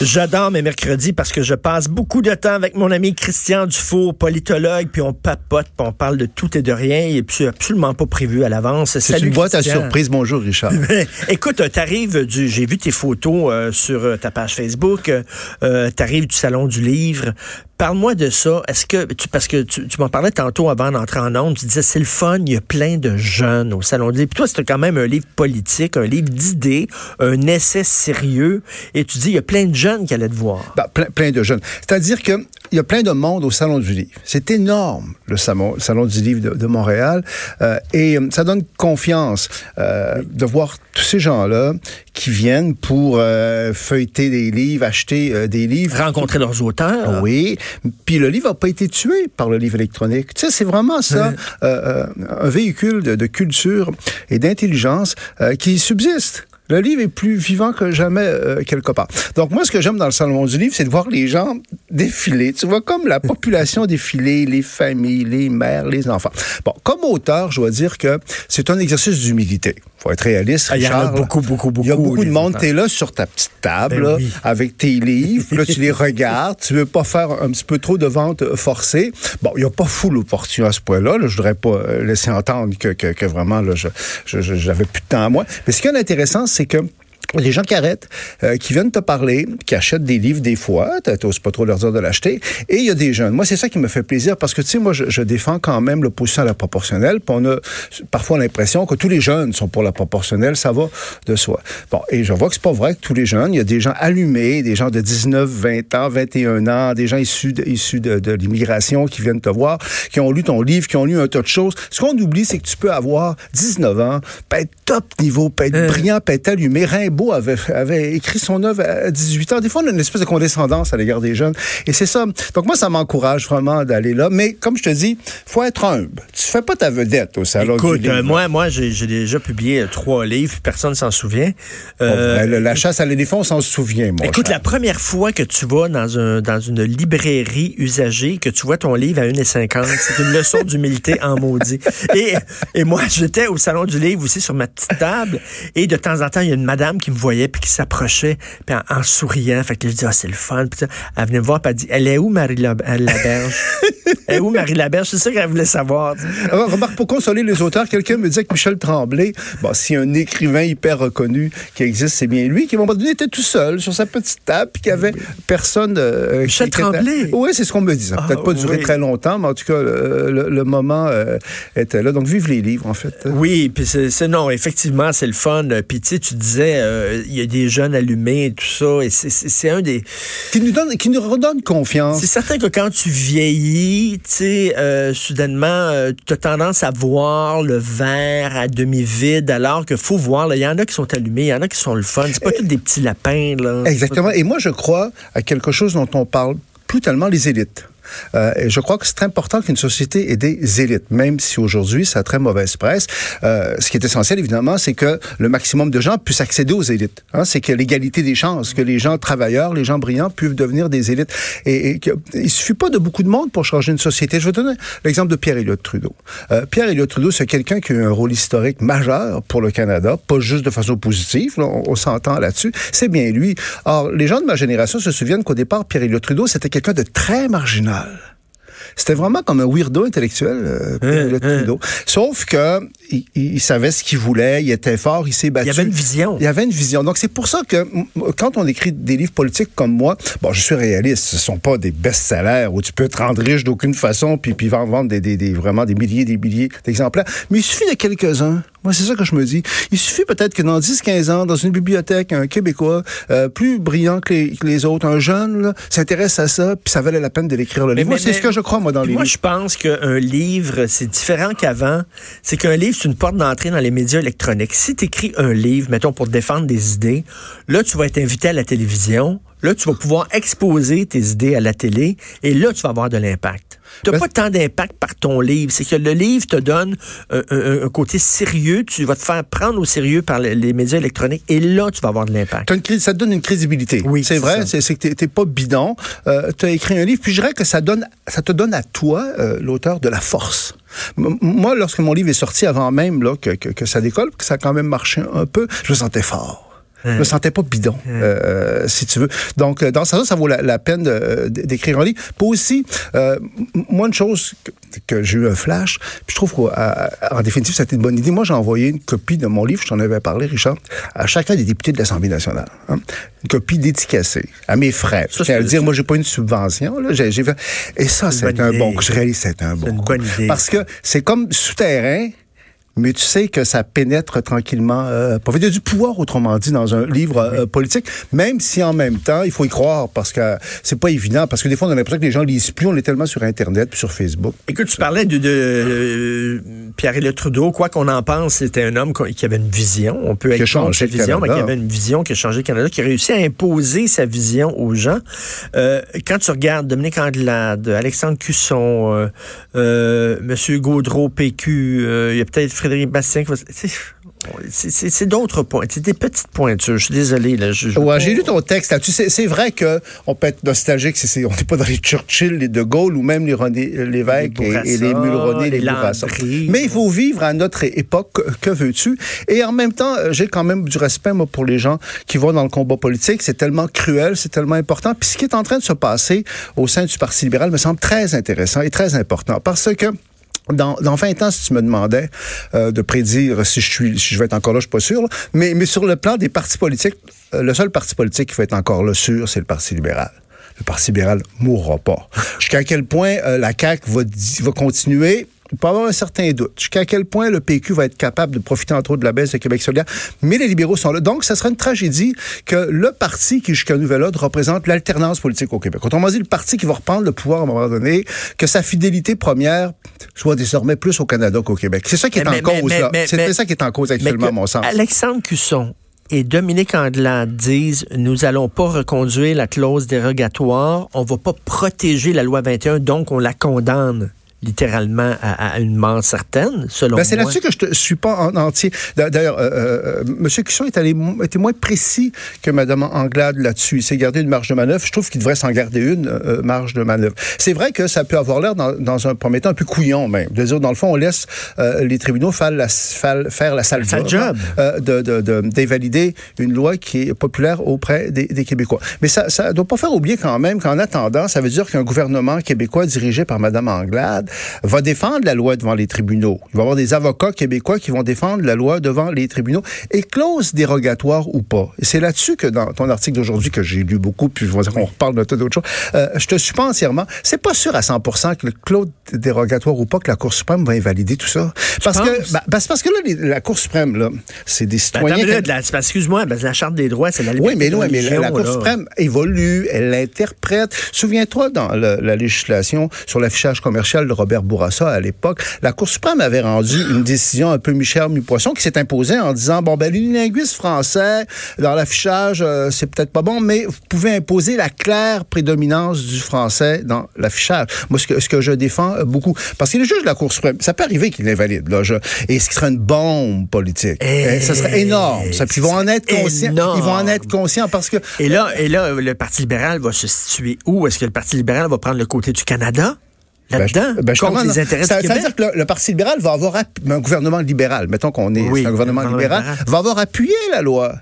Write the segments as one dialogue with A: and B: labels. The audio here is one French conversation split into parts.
A: J'adore mes mercredis parce que je passe beaucoup de temps avec mon ami Christian Dufour, politologue, puis on papote, puis on parle de tout et de rien, et puis absolument pas prévu à l'avance.
B: C'est une boîte à surprise. Bonjour, Richard.
A: Écoute, euh, t'arrives du, j'ai vu tes photos euh, sur euh, ta page Facebook, euh, euh, t'arrives du salon du livre. Parle-moi de ça. Est-ce que parce que tu, m'en parlais tantôt avant d'entrer en ondes, tu disais c'est le fun, il y a plein de jeunes au salon livre. Puis toi, c'est quand même un livre politique, un livre d'idées, un essai sérieux, et tu dis il y a plein de jeunes qui allaient te voir.
B: Ben, plein, plein de jeunes. C'est-à-dire que il y a plein de monde au Salon du Livre. C'est énorme, le salon, le salon du Livre de, de Montréal. Euh, et euh, ça donne confiance euh, de voir tous ces gens-là qui viennent pour euh, feuilleter des livres, acheter euh, des livres.
A: Rencontrer leurs auteurs.
B: Oui. Puis le livre n'a pas été tué par le livre électronique. Tu sais, c'est vraiment ça, euh, euh, un véhicule de, de culture et d'intelligence euh, qui subsiste. Le livre est plus vivant que jamais euh, quelque part. Donc moi, ce que j'aime dans le salon du livre, c'est de voir les gens défiler. Tu vois, comme la population défiler, les familles, les mères, les enfants. Bon, comme auteur, je dois dire que c'est un exercice d'humilité. Faut être réaliste,
A: Ah, il y en a beaucoup, beaucoup, beaucoup.
B: Il y a beaucoup de monde.
A: auteurs.
B: T'es là sur ta petite table,
A: Ben
B: là,
A: oui.
B: avec tes livres. Là, tu les regardes. Tu veux pas faire un petit peu trop de vente euh, forcée. Bon, il n'y a pas full opportun à ce point-là. Là. Je voudrais pas euh, laisser entendre que, que, que vraiment, là, je, je, je- j'avais plus de temps à moi. Mais ce qui est intéressant, c'est que les gens qui arrêtent, euh, qui viennent te parler, qui achètent des livres des fois, tu n'oses pas trop leur dire de l'acheter, et il y a des jeunes. Moi, c'est ça qui me fait plaisir parce que, tu sais, moi, je, je défends quand même l'opposition à la proportionnelle, puis on a parfois l'impression que tous les jeunes sont pour la proportionnelle, ça va de soi. Bon, et je vois que c'est pas vrai que tous les jeunes, il y a des gens allumés, des gens de 19, 20 ans, 21 ans, des gens issus de, issus de, de l'immigration qui viennent te voir, qui ont lu ton livre, qui ont lu un tas de choses. Ce qu'on oublie, c'est que tu peux avoir 19 ans, peut être top niveau, peut être brillant, peut être allumé. Rimbaud avait, avait écrit son œuvre à 18 ans. Des fois, on a une espèce de condescendance à l'égard des jeunes. Et c'est ça. Donc moi, ça m'encourage vraiment d'aller là. Mais comme je te dis, faut être humble. Tu fais pas ta vedette au salon
A: Écoute,
B: du livre.
A: euh, moi, moi j'ai déjà publié euh, trois livres, personne s'en souvient. Euh,
B: Ben, la chasse à l'éléphant, on s'en souvient, mon
A: Écoute,
B: cher.
A: la première fois que tu vas dans, un, dans une librairie usagée, que tu vois ton livre à 1,50, c'est une leçon d'humilité en maudit. Et, et moi, j'étais au salon du livre aussi sur ma petite table, et de temps en temps, il y a une madame qui me voyait, puis qui s'approchait, puis en, en souriant. Fait que je dis, ah, c'est le fun. Puis elle venait me voir, puis elle dit, elle est où Marie euh, Laberge? elle est où Marie Laberge? C'est ça qu'elle voulait savoir.
B: Alors, remarque, pour consoler les auteurs, quelqu'un me disait que Michel Tremblay, bon, si un écrivain hyper reconnu qui existe, c'est bien lui, qui à un moment donné était tout seul sur sa petite table, puis qu'il n'y avait personne. euh,
A: Michel
B: qui était-
A: Tremblay?
B: Oui, c'est ce qu'on me disait.
A: Ah,
B: Peut-être pas duré
A: oui.
B: très longtemps, mais en tout cas, le, le- le moment euh, était là. Donc, vive les livres, en fait.
A: Oui, puis c'est non, effectivement, c'est le fun. Puis tu sais, tu disais, euh, il y a des jeunes allumés et tout ça, et c'est- un des.
B: Qui nous, donne, qui nous redonne confiance.
A: C'est certain que quand tu vieillis, tu sais, euh, soudainement, tu as tendance à voir le verre à demi vide, alors qu'il faut voir. Il y en a qui sont allumés, il y en a qui sont le fun. C'est pas tous des petits lapins là.
B: Exactement. Et moi, je crois à quelque chose dont on parle plus tellement les élites. Euh, je crois que c'est important qu'une société ait des élites, même si aujourd'hui ça a très mauvaise presse. Euh, ce qui est essentiel, évidemment, c'est que le maximum de gens puissent accéder aux élites. Hein, c'est que l'égalité des chances, que les gens travailleurs, les gens brillants puissent devenir des élites. Et, et il suffit pas de beaucoup de monde pour changer une société. Je vais donner l'exemple de Pierre Elliott Trudeau. Euh, Pierre Elliott Trudeau, c'est quelqu'un qui a eu un rôle historique majeur pour le Canada, pas juste de façon positive, là, on, on s'entend là-dessus. C'est bien lui. Or, les gens de ma génération se souviennent qu'au départ, Pierre Elliott Trudeau, c'était quelqu'un de très marginal. C'était vraiment comme un weirdo intellectuel, euh, Pierre Elliott Trudeau. Sauf que il, savait ce qu'il voulait, il était fort, il s'est battu.
A: Il y avait une vision.
B: Il y avait une vision. Donc, c'est pour ça que quand on écrit des livres politiques comme moi, bon, je suis réaliste, ce sont pas des best-sellers où tu peux te rendre riche d'aucune façon puis, puis en vendre des, des, des- vraiment des milliers des milliers d'exemplaires. Mais il suffit de quelques-uns. Moi, c'est ça que je me dis. Il suffit peut-être que dans 10-15 ans, dans une bibliothèque, un Québécois euh, plus brillant que les, que les autres, un jeune, là, s'intéresse à ça, puis ça valait la peine de l'écrire le livre. Moi, c'est ce que je crois, moi, dans les
A: moi,
B: livres.
A: je pense qu'un livre, c'est différent qu'avant. C'est qu'un livre, c'est une porte d'entrée dans les médias électroniques. Si tu écris un livre, mettons, pour défendre des idées, là, tu vas être invité à la télévision. Là, tu vas pouvoir exposer tes idées à la télé et là, tu vas avoir de l'impact. Tu n'as pas tant d'impact par ton livre. C'est que le livre te donne un, un- un côté sérieux. Tu vas te faire prendre au sérieux par les, les médias électroniques et là, tu vas avoir de l'impact.
B: Ça te donne une crédibilité.
A: Oui,
B: c'est vrai, c'est que t'es- t'es pas bidon. Euh, tu as écrit un livre, puis je dirais que ça donne, ça te donne à toi, euh, l'auteur, de la force. Moi, lorsque mon livre est sorti, avant même là, que, que, que ça décolle, que ça a quand même marché un peu, je me sentais fort. Je me sentais pas bidon, euh, si tu veux. Donc, euh, dans ce sens, ça vaut la, la peine d'écrire un livre. Puis aussi, euh, moi, une chose que, que j'ai eu un flash, puis je trouve qu'en définitive, c'était une bonne idée. Moi, j'ai envoyé une copie de mon livre, je t'en avais parlé, Richard, à chacun des députés de l'Assemblée nationale. hein. Une copie dédicacée à mes frais.
A: Ça,
B: Je tiens à le
A: c'est-
B: dire, moi, j'ai pas une subvention. Là. Fait... Et ça,
A: C'est
B: un
A: idée.
B: bon... Je réalise c'est un bon
A: une
B: coup.
A: bonne idée.
B: Parce que c'est comme souterrain, mais tu sais que ça pénètre tranquillement. Euh, pas- il y a du pouvoir, autrement dit, dans un livre euh, politique, même si en même temps, il faut y croire parce que c'est pas évident. Parce que des fois, on a l'impression que les gens lisent plus. On est tellement sur Internet puis sur Facebook.
A: Écoute, tu parlais de, de euh, Pierre-Éliott Trudeau. Quoi qu'on en pense, c'était un homme qui avait une vision. On peut être
B: changé le
A: vision, mais qui avait une vision qui a changé le Canada, qui a réussi à imposer sa vision aux gens. Euh, quand tu regardes Dominique Anglade, Alexandre Cusson, euh, euh, Monsieur Gaudreau, PQ, euh, il y a peut-être Frédéric Bastien. c'est- d'autres points. C'est des petites pointures. Je suis désolé. Là, je,
B: Ouais, j'ai lu ton texte là-dessus. C'est, c'est vrai que on peut être nostalgique. On n'est pas dans les Churchill, les De Gaulle ou même les René Lévesque
A: Les
B: et, et les Mulroney, les
A: les
B: Bourassa. Mais il faut vivre à notre époque. Que- Que veux-tu? Et en même temps, euh, j'ai quand même du respect moi, pour les gens qui vont dans le combat politique. C'est tellement cruel, c'est tellement important. Puis ce qui est en train de se passer au sein du Parti libéral me semble très intéressant et très important parce que dans, dans 20 ans, si tu me demandais euh, de prédire si je suis, si je vais être encore là, je suis pas sûr. Mais, sur le plan des partis politiques, euh, le seul parti politique qui va être encore là sûr, c'est le Parti libéral. Le Parti libéral mourra pas. Jusqu'à quel point euh, la CAQ va, va continuer il peut avoir un certain doute. Jusqu'à quel point le PQ va être capable de profiter entre autres de la baisse de Québec solidaire. Mais les libéraux sont là. Donc, ça sera une tragédie que le parti qui, jusqu'à nouvel ordre, représente l'alternance politique au Québec. Autrement dit, le parti qui va reprendre le pouvoir à un moment donné, que sa fidélité première soit désormais plus au Canada qu'au Québec. C'est ça qui est
A: Mais-
B: en
A: mais-
B: cause,
A: mais-
B: là. C'est ça qui est en cause actuellement, à mon sens.
A: Alexandre Cusson et Dominique Andelade disent nous allons pas reconduire la clause dérogatoire, on va pas protéger la loi 21, donc on la condamne littéralement à, à une mort certaine, selon
B: Ben, c'est là-dessus que je ne suis pas en entier. D'a- D'ailleurs, euh, euh, M. Cusson est allé était moins précis que Mme Anglade là-dessus. Il s'est gardé une marge de manœuvre. Je trouve qu'il devrait s'en garder une euh, marge de manœuvre. C'est vrai que ça peut avoir l'air, dans, dans un premier temps, un peu couillon même. De dire, dans le fond, on laisse euh, les tribunaux faire la, faire, la sale job,
A: job.
B: euh, de, de, de- d'invalider une loi qui est populaire auprès des, des Québécois. Mais ça ne doit pas faire oublier quand même qu'en attendant, ça veut dire qu'un gouvernement québécois dirigé par Mme Anglade va défendre la loi devant les tribunaux. Il va y avoir des avocats québécois qui vont défendre la loi devant les tribunaux. Et clause dérogatoire ou pas. C'est là-dessus que dans ton article d'aujourd'hui, que j'ai lu beaucoup, puis je dire qu'on reparle de tout d'autres choses, euh, je te suis pas entièrement. C'est pas sûr à 100 que le clause dérogatoire ou pas que la Cour suprême va invalider tout ça. Parce que, c'est parce que là, les- la Cour suprême, là, c'est des
A: Ben,
B: citoyens...
A: excuse-moi, ben, la Charte des droits, c'est la liberté
B: oui, mais, non, mais la, Cour
A: là.
B: suprême évolue, elle l'interprète. Souviens-toi, dans la législation sur l'affichage commercial Robert Bourassa à l'époque, la Cour suprême avait rendu une décision un peu mi-chair, mi-poisson qui s'est imposée en disant, bon, ben, l'unilinguisme français, dans l'affichage, euh, c'est peut-être pas bon, mais vous pouvez imposer la claire prédominance du français dans l'affichage. Moi, ce que, ce que je défends euh, beaucoup, parce que les juges de la Cour suprême, ça peut arriver qu'ils l'invalident, là, je- et ce qui serait une bombe politique.
A: Eh,
B: Eh, ça serait énorme. Ça, puis ils vont en être conscients.
A: énorme.
B: Ils vont en être conscients parce que
A: Et là, et là, le Parti libéral va se situer où? Est-ce que le Parti libéral va prendre le côté du Canada? Là-dedans,
B: Ben, je
A: contre les intérêts
B: ça,
A: du
B: ça veut
A: Québec?
B: dire que le, le Parti libéral va avoir un gouvernement libéral, mettons qu'on est
A: Oui,
B: un gouvernement
A: un gouvernement
B: libéral,
A: libéral.
B: va avoir appuyé la loi.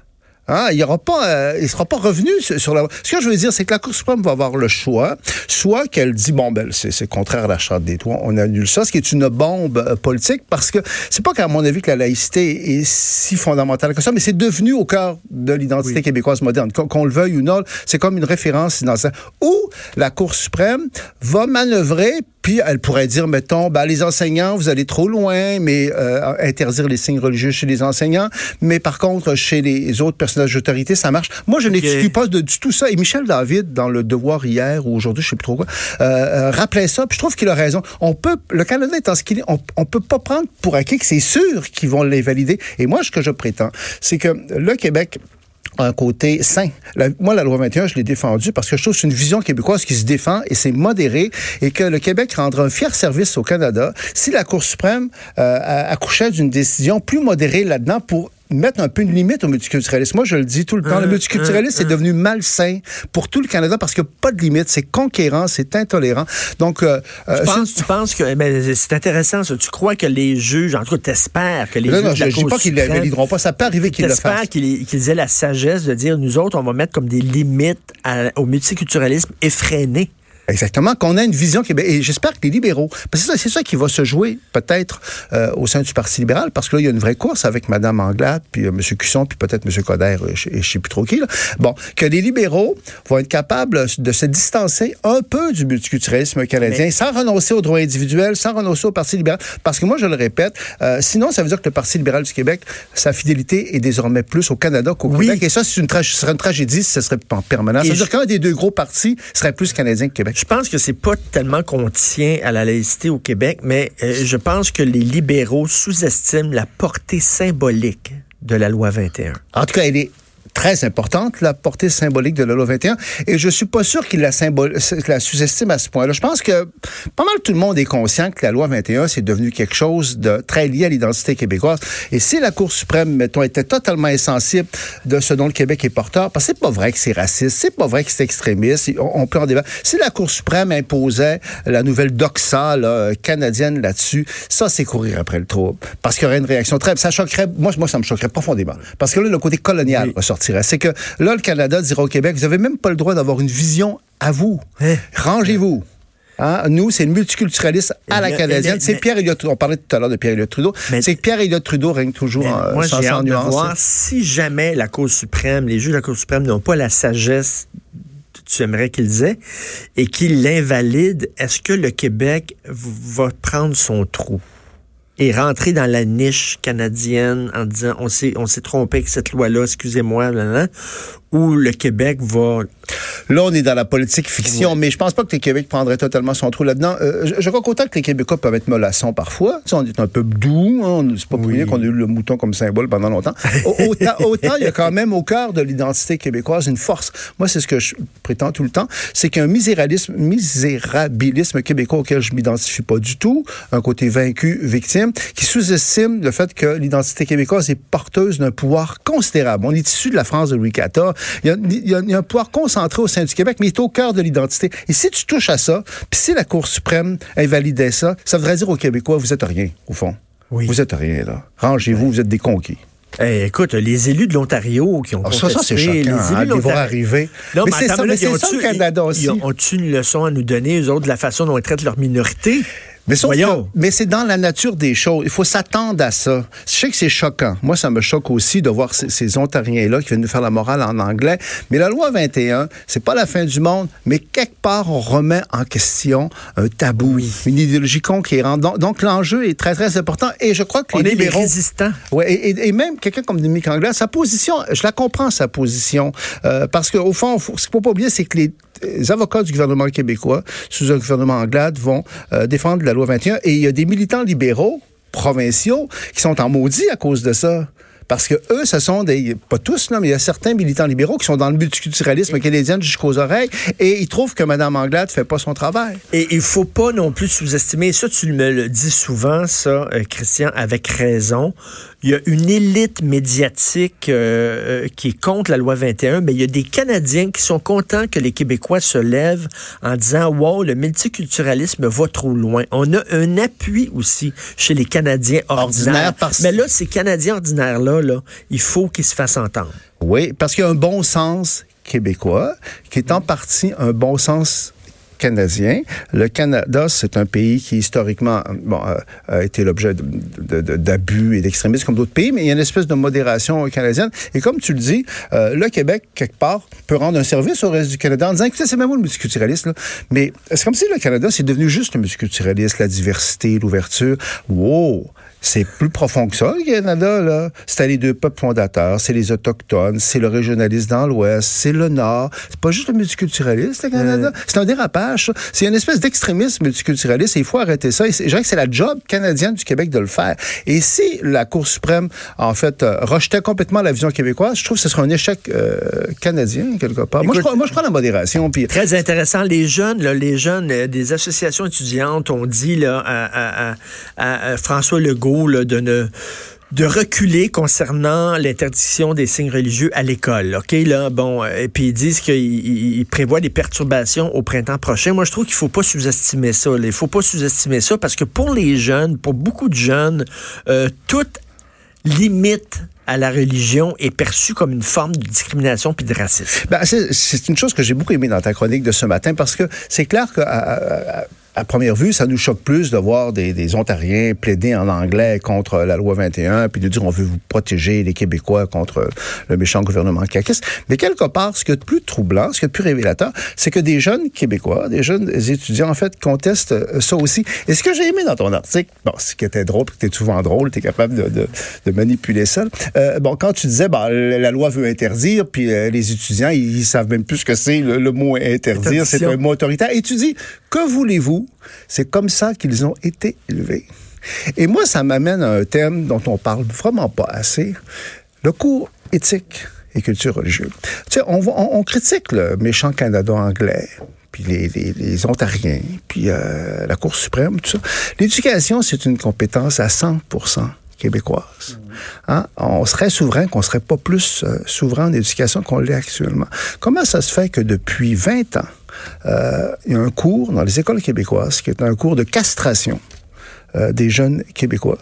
B: Hein, il pas, euh, sera pas revenu sur, la. Ce que je veux dire, c'est que la Cour suprême va avoir le choix, soit qu'elle dit bon ben c'est contraire à la charte des toits, on annule ça, ce qui est une bombe euh, politique, parce que c'est pas qu'à mon avis que la laïcité est si fondamentale que ça, mais c'est devenu au cœur de l'identité québécoise moderne, qu'on le veuille ou non, c'est comme une référence dans ça. Où la Cour suprême va manœuvrer puis elle pourrait dire, mettons, ben, les enseignants, vous allez trop loin, mais euh, interdire les signes religieux chez les enseignants. Mais par contre, chez les autres personnages d'autorité, ça marche. Moi, je n'exclus pas de, du tout ça. Et Michel David, dans le Devoir hier ou aujourd'hui, je sais plus trop quoi, euh, euh, rappelait ça. Puis je trouve qu'il a raison. On peut, le Canada étant ce qu'il est, on, on peut pas prendre pour acquis que c'est sûr qu'ils vont l'invalider. Et moi, ce que je prétends, c'est que le Québec un côté sain. moi, la loi 21, je l'ai défendue parce que je trouve que c'est une vision québécoise qui se défend et c'est modéré et que le Québec rendra un fier service au Canada si la Cour suprême euh, accouchait d'une décision plus modérée là-dedans pour mettre un peu une limite au multiculturalisme. Moi, je le dis tout le temps, le hum, multiculturalisme hum, est devenu malsain pour tout le Canada parce qu'il n'y a pas de limite. C'est conquérant, c'est intolérant. Donc, euh,
A: euh tu, penses, tu penses que eh c'est intéressant ça. Tu crois que les juges, en tout cas, t'espères que les
B: non,
A: juges
B: non, je ne dis pas qu'ils ne pas. Ça peut arriver qu'ils le fassent.
A: qu'ils aient la sagesse de dire, nous autres, on va mettre comme des limites au multiculturalisme effréné.
B: Exactement, qu'on a une vision qui et j'espère que les libéraux, parce que c'est ça qui va se jouer peut-être euh, au sein du Parti libéral, parce que là il y a une vraie course avec Mme Anglade, puis euh, M. Cusson, puis peut-être M. Coder, euh, je, ne sais plus trop qui. Là. Bon, que les libéraux vont être capables de se distancer un peu du multiculturalisme canadien, sans renoncer aux droits individuels, sans renoncer au Parti libéral, parce que moi je le répète, sinon ça veut dire que le Parti libéral du Québec, sa fidélité est désormais plus au Canada qu'au Québec, et ça c'est une, serait une tragédie si ce serait en permanence. Ça veut dire qu'un des deux gros partis serait plus canadien que Québec.
A: Je pense que c'est pas tellement qu'on tient à la laïcité au Québec, mais euh, je pense que les libéraux sous-estiment la portée symbolique de la loi 21.
B: En tout très importante, la portée symbolique de la loi 21. Et je suis pas sûr qu'il la, la sous-estime à ce point-là. Je pense que pas mal tout le monde est conscient que la loi 21, c'est devenu quelque chose de très lié à l'identité québécoise. Et si la Cour suprême, mettons, était totalement insensible de ce dont le Québec est porteur, parce que c'est pas vrai que c'est raciste, c'est pas vrai que c'est extrémiste, on, peut en débattre. Si la Cour suprême imposait la nouvelle doxa là, canadienne là-dessus, ça, c'est courir après le trouble. Parce qu'il y aurait une réaction très... Ça choquerait... Moi, moi, ça me choquerait profondément. Parce que là, le côté colonial ressorti c'est que là, le Canada dira au Québec, vous n'avez même pas le droit d'avoir une vision à vous. Hein? Rangez-vous. Hein? Nous, c'est le multiculturalisme à la canadienne. C'est Pierre Elliott On parlait tout à l'heure de Pierre Elliott Trudeau. C'est que Pierre Elliott Trudeau règne toujours en,
A: moi, sans, hâte De voir si jamais la Cour suprême, les juges de la Cour suprême n'ont pas la sagesse tu aimerais qu'ils aient et qu'ils l'invalident, est-ce que le Québec va prendre son trou? Et rentrer dans la niche canadienne en disant on s'est on s'est trompé avec cette loi là excusez-moi où le Québec va
B: Là, on est dans la politique fiction, mais je pense pas que le Québec prendrait totalement son trou là-dedans. Euh, je, crois qu'autant que les Québécois peuvent être mollassons parfois, tu sais, on est un peu doux, hein, c'est pas pour rien qu'on a eu le mouton comme symbole pendant longtemps. autant, il y a quand même au cœur de l'identité québécoise une force. Moi, c'est ce que je prétends tout le temps, c'est qu'un misérabilisme, misérabilisme québécois auquel je m'identifie pas du tout, un côté vaincu, victime, qui sous-estime le fait que l'identité québécoise est porteuse d'un pouvoir considérable. On est issu de la France de Louis XIV. Il y a, il y a un pouvoir considérable centré au sein du Québec, mais il est au cœur de l'identité. Et si tu touches à ça, puis si la Cour suprême invalidait ça, ça voudrait dire aux Québécois, vous êtes rien, au fond. Oui. Vous êtes rien, là. Rangez-vous, vous êtes des conquis.
A: Eh, écoute, les élus de l'Ontario qui ont oh,
B: ça, c'est choquant, les hein, élus vont arriver.
A: Non, mais, c'est ça, mais c'est ça, le Canada aussi. Ont-ils une leçon à nous donner, eux autres, de la façon dont ils traitent leur minorité?
B: Mais, mais c'est dans la nature des choses. Il faut s'attendre à ça. Je sais que c'est choquant. Moi, ça me choque aussi de voir ces, Ontariens-là qui viennent nous faire la morale en anglais. Mais la loi 21, c'est pas la fin du monde, mais quelque part, on remet en question un tabou, une idéologie conquérante. Donc, donc l'enjeu est très, très important. Et je crois que
A: les
B: on libéraux...
A: est résistants.
B: Ouais, et, et, même quelqu'un comme Dominique Anglais, sa position, je la comprends, sa position. Euh, parce qu'au fond, ce qu'il faut pas oublier, c'est que les les avocats du gouvernement québécois, sous un gouvernement anglade, vont euh, défendre la loi 21. Et il y a des militants libéraux provinciaux qui sont en maudit à cause de ça. Parce que eux, ce sont des, pas tous, là, mais il y a certains militants libéraux qui sont dans le multiculturalisme canadien jusqu'aux oreilles et ils trouvent que Mme Anglade fait pas son travail.
A: Et il faut pas non plus sous-estimer, ça tu me le dis souvent, ça, euh, Christian, avec raison, il y a une élite médiatique euh, euh, qui est contre la loi 21, mais il y a des Canadiens qui sont contents que les Québécois se lèvent en disant Wow, le multiculturalisme va trop loin. On a un appui aussi chez les Canadiens ordinaires. Mais là, ces Canadiens ordinaires-là, il faut qu'ils se fassent entendre.
B: Oui, parce qu'il y a un bon sens québécois qui est en partie un bon sens canadien. Le Canada, c'est un pays qui historiquement bon, euh, a été l'objet d'abus et d'extrémisme comme d'autres pays, mais il y a une espèce de modération canadienne. Et comme tu le dis, euh, le Québec, quelque part, peut rendre un service au reste du Canada en disant, écoutez, c'est même vous le multiculturalisme, mais c'est comme si le Canada, c'est devenu juste le multiculturalisme, la diversité, l'ouverture. Wow! c'est plus profond que ça, le Canada, là. C'était les deux peuples fondateurs, c'est les Autochtones, c'est le régionalisme dans l'Ouest, c'est le Nord. C'est pas juste le multiculturalisme, le Canada. C'est un dérapage, C'est une espèce d'extrémisme multiculturaliste et il faut arrêter ça. Et je dirais que c'est la job canadienne du Québec de le faire. Et si la Cour suprême, en fait, euh, rejetait complètement la vision québécoise, je trouve que ce serait un échec euh, canadien, quelque part. moi, je crois, moi, je crois la modération.
A: Très intéressant. Les jeunes, là, les jeunes euh, des associations étudiantes ont dit là, à, à, à, à François Legault là, de ne de reculer concernant l'interdiction des signes religieux à l'école. OK, là, bon, et puis ils disent qu'ils prévoient des perturbations au printemps prochain. Moi, je trouve qu'il faut pas sous-estimer ça. Il faut pas sous-estimer ça parce que pour les jeunes, pour beaucoup de jeunes, euh, toute limite à la religion est perçue comme une forme de discrimination puis de racisme.
B: Ben, c'est une chose que j'ai beaucoup aimé dans ta chronique de ce matin parce que c'est clair que première vue, ça nous choque plus de voir des, des, Ontariens plaider en anglais contre la loi 21, puis de dire on veut vous protéger les Québécois contre le méchant gouvernement caquiste. Mais quelque part, ce qui est plus troublant, ce qui est plus révélateur, c'est que des jeunes Québécois, des jeunes étudiants, en fait, contestent euh, ça aussi. Et ce que j'ai aimé dans ton article, bon, ce qui était drôle, tu es souvent drôle, tu es capable de, de, de, manipuler ça. Euh, bon, quand tu disais, bah, la loi veut interdire, puis euh, les étudiants, ils, savent même plus ce que c'est le, le, mot interdire, c'est un mot autoritaire. Et tu dis, que voulez-vous? C'est comme ça qu'ils ont été élevés. Et moi, ça m'amène à un thème dont on parle vraiment pas assez, le cours éthique et culture religieuse. Tu sais, on, on, critique le méchant Canada anglais, puis les, les, Ontariens, puis euh, la Cour suprême, tout ça. L'éducation, c'est une compétence à 100% québécoise. Hein? On serait souverain qu'on serait pas plus euh, souverain en éducation qu'on l'est actuellement. Comment ça se fait que depuis 20 ans, euh, il y a un cours dans les écoles québécoises qui est un cours de castration euh, des jeunes Québécois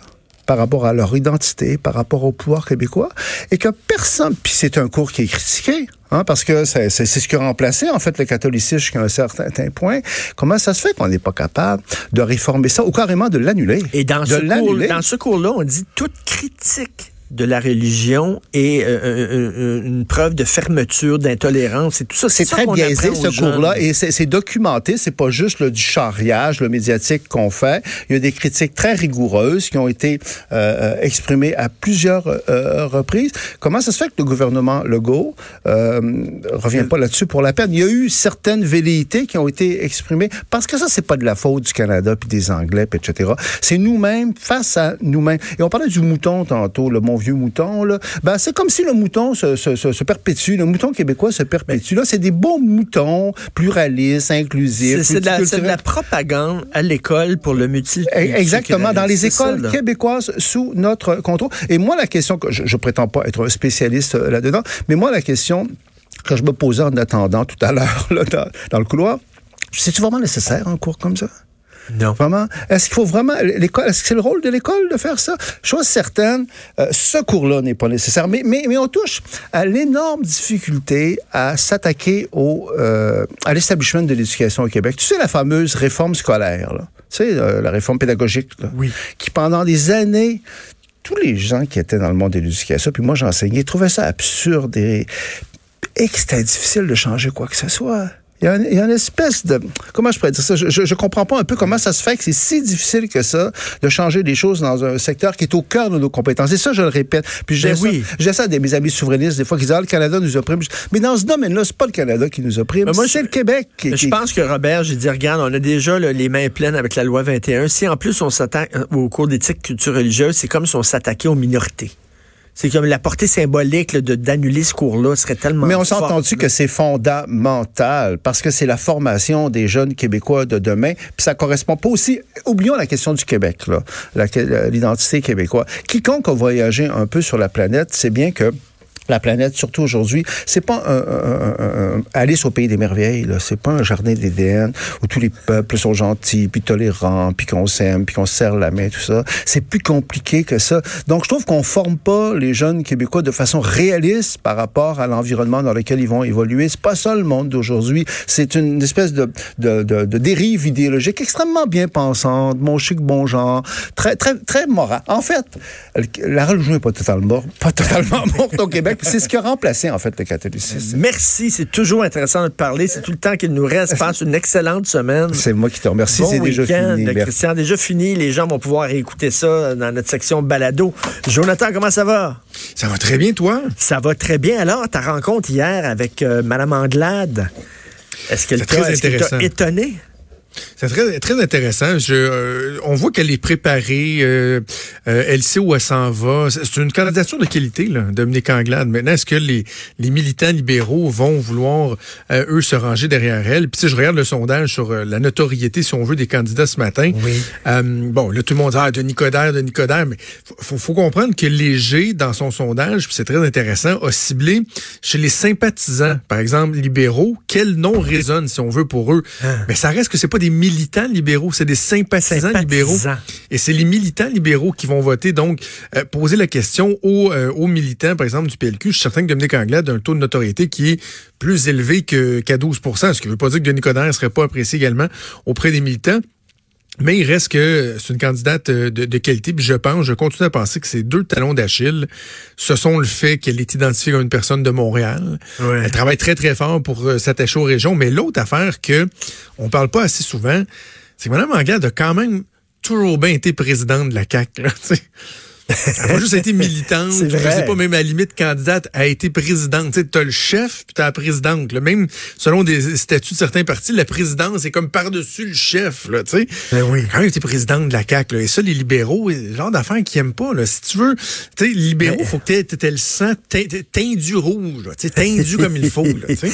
B: par rapport à leur identité, par rapport au pouvoir québécois, et que personne, puis c'est un cours qui est critiqué, hein, parce que c'est ce qui a remplacé, en fait, le catholicisme jusqu'à un certain point. Comment ça se fait qu'on n'est pas capable de réformer ça ou carrément de l'annuler?
A: Et dans ce, cours, dans ce cours-là, on dit toute critique de la religion et euh, euh, euh, une preuve de fermeture, d'intolérance et tout ça.
B: C'est très biaisé ce cours-là et c'est documenté. C'est pas juste le, du charriage, le médiatique qu'on fait. Il y a des critiques très rigoureuses qui ont été euh, exprimées à plusieurs euh, reprises. Comment ça se fait que le gouvernement Legault revient pas là-dessus pour la peine? Il y a eu certaines velléités qui ont été exprimées parce que ça c'est pas de la faute du Canada puis des Anglais puis etc. C'est nous-mêmes face à nous-mêmes. Et on parlait du mouton tantôt, le mon vieux mouton, là, ben, c'est comme si le mouton se, se, se, perpétue, le mouton québécois se perpétue. Là, c'est des beaux moutons, pluralistes, inclusifs.
A: C'est de, de, la propagande à l'école pour le multi.
B: Exactement, dans les écoles québécoises sous notre contrôle. Et moi, la question, que je, je prétends pas être un spécialiste euh, là-dedans, mais moi, la question que je me posais en attendant tout à l'heure dans, dans le couloir, c'est-tu vraiment nécessaire un cours comme ça?
A: Non.
B: Vraiment. Est-ce qu'il faut vraiment l'école Est-ce que c'est le rôle de l'école de faire ça? Chose certaine, euh, ce cours-là n'est pas nécessaire. Mais, mais, mais on touche à l'énorme difficulté à s'attaquer au euh, à l'établissement de l'éducation au Québec. Tu sais la fameuse réforme scolaire, là. Tu sais euh, la réforme pédagogique, là,
A: oui.
B: qui pendant des années tous les gens qui étaient dans le monde de l'éducation, puis moi j'enseignais, trouvaient ça absurde et, et que c'était difficile de changer quoi que ce soit. Il y, a une, il y, a une, espèce de... Comment je pourrais dire ça? Je, je, je, comprends pas un peu comment ça se fait que c'est si difficile que ça de changer des choses dans un secteur qui est au cœur de nos compétences. Et ça, je le répète. Puis j'ai ben oui. ça, ça des mes amis souverainistes, des fois, qui disent, ah, le Canada nous opprime. Mais dans ce domaine-là, c'est pas le Canada qui nous opprime, moi, c'est le Québec. Qui,
A: je
B: qui...
A: pense que, Robert, j'ai dit, regarde, on a déjà là, les mains pleines avec la loi 21. Si en plus on s'attaque euh, au cours d'éthique culture religieuse, c'est comme si on s'attaquait aux minorités. C'est comme la portée symbolique de d'annuler ce cours-là serait tellement.
B: Mais on s'est entendu que c'est fondamental parce que c'est la formation des jeunes Québécois de demain. Puis ça correspond pas aussi. Oublions la question du Québec, là, l'identité québécoise. Quiconque a voyagé un peu sur la planète, c'est bien que la planète, surtout aujourd'hui, c'est pas un, Alice au pays des merveilles. Là. C'est pas un jardin d'Éden où tous les peuples sont gentils, puis tolérants, puis qu'on s'aime, puis qu'on se serre la main, tout ça. C'est plus compliqué que ça. Donc, je trouve qu'on forme pas les jeunes Québécois de façon réaliste par rapport à l'environnement dans lequel ils vont évoluer. C'est pas ça le monde d'aujourd'hui. C'est une espèce de, dérive idéologique extrêmement bien pensante, mon chic, bon genre, très, très, très moral. En fait, la religion n'est pas totalement, pas totalement morte au Québec c'est ce qui a remplacé, en fait, le catholicisme.
A: Merci, c'est toujours intéressant de te parler. C'est tout le temps qu'il nous reste. Passe une excellente semaine.
B: C'est moi qui te remercie.
A: Bon
B: c'est déjà fini.
A: Christian, déjà fini. Les gens vont pouvoir écouter ça dans notre section balado. Jonathan, comment ça va?
C: Ça va très bien, toi?
A: Ça va très bien. Alors, ta rencontre hier avec euh, Mme Anglade, est-ce qu'elle t'a étonné?
C: C'est très, très intéressant. Je, euh, on voit qu'elle est préparée. euh, euh, elle sait où elle s'en va. C'est une candidature de qualité, là, Dominique Anglade. Maintenant, est-ce que les, les militants libéraux vont vouloir, euh, eux, se ranger derrière elle? Puis, sais, je regarde le sondage sur euh, la notoriété, si on veut, des candidats ce matin.
A: Oui.
C: Euh, bon, là, tout le monde dit, ah, de Nicodère, de Nicodère, mais faut, faut, comprendre que Léger, dans son sondage, puis c'est très intéressant, a ciblé chez les sympathisants, par exemple, libéraux, quel nom résonne, si on veut, pour eux? Mais ça reste que c'est pas des militants libéraux, c'est des sympathisants,
A: Sympathisants.
C: libéraux. Et c'est les militants libéraux qui vont voter. Donc, euh, poser la question aux, euh, aux militants, par exemple, du PLQ. Je suis certain que Dominique Anglade a un taux de notoriété qui est plus élevé qu'à 12% ce qui ne veut pas dire que Denis Coderre ne serait pas apprécié également auprès des militants. Mais il reste que c'est une candidate euh, de, de qualité. Puis je pense, je continue à penser que ces deux talons d'Achille, ce sont le fait qu'elle est identifiée comme une personne de Montréal.
A: Ouais.
C: Elle travaille très, très fort pour euh, s'attacher aux régions. Mais l'autre affaire que on parle pas assez souvent, c'est que Mme Anglade a quand même toujours bien été présidente de la CAQ. Là. Elle n'a juste été militante,
A: C'est
C: je
A: vrai.
C: sais pas, même à la limite candidate, a été présidente. Tu sais, t'as le chef, puis t'as la présidente. Là. Même selon des statuts de certains partis, la présidence est comme par-dessus le chef. Là, tu sais.
A: Ben oui.
C: Quand même été présidente de la CAQ. Là. Et ça, les libéraux, c'est le genre d'affaires qu'ils aiment pas. Là. Si tu veux, tu sais, libéraux,
A: Mais-
C: faut que t'aies t'aies le sang teint- teindu rouge. là. Tu sais, teindu comme il faut. Là, tu sais.